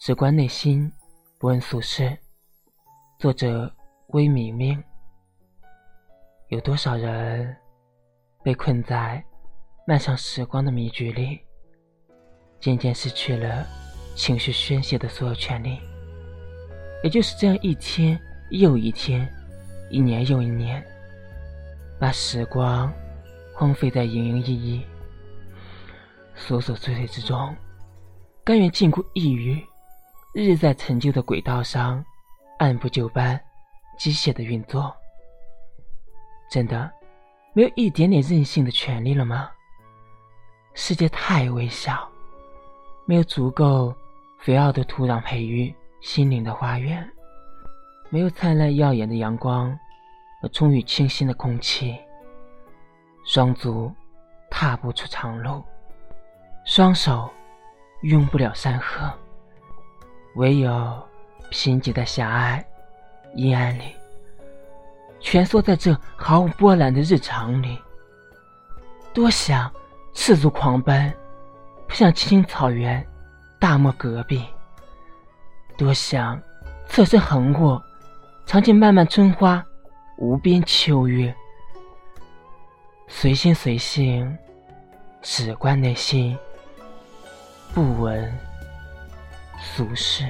只观内心，不问俗事。作者：微明明。有多少人被困在漫长时光的迷局里，渐渐失去了情绪宣泄的所有权利？也就是这样，一天又一天，一年又一年，把时光荒废在营营役役、琐琐碎碎之中，甘愿禁锢抑郁。日在陈旧的轨道上，按部就班、机械的运作，真的没有一点点任性的权利了吗？世界太微小，没有足够肥沃的土壤培育心灵的花园，没有灿烂耀眼的阳光和充裕清新的空气，双足踏不出长路，双手拥不了山河。唯有贫瘠的狭隘、阴暗里，蜷缩在这毫无波澜的日常里。多想赤足狂奔，扑向青青草原、大漠戈壁；多想侧身横卧，尝尽漫漫春花、无边秋月。随心随性，只观内心，不闻。俗世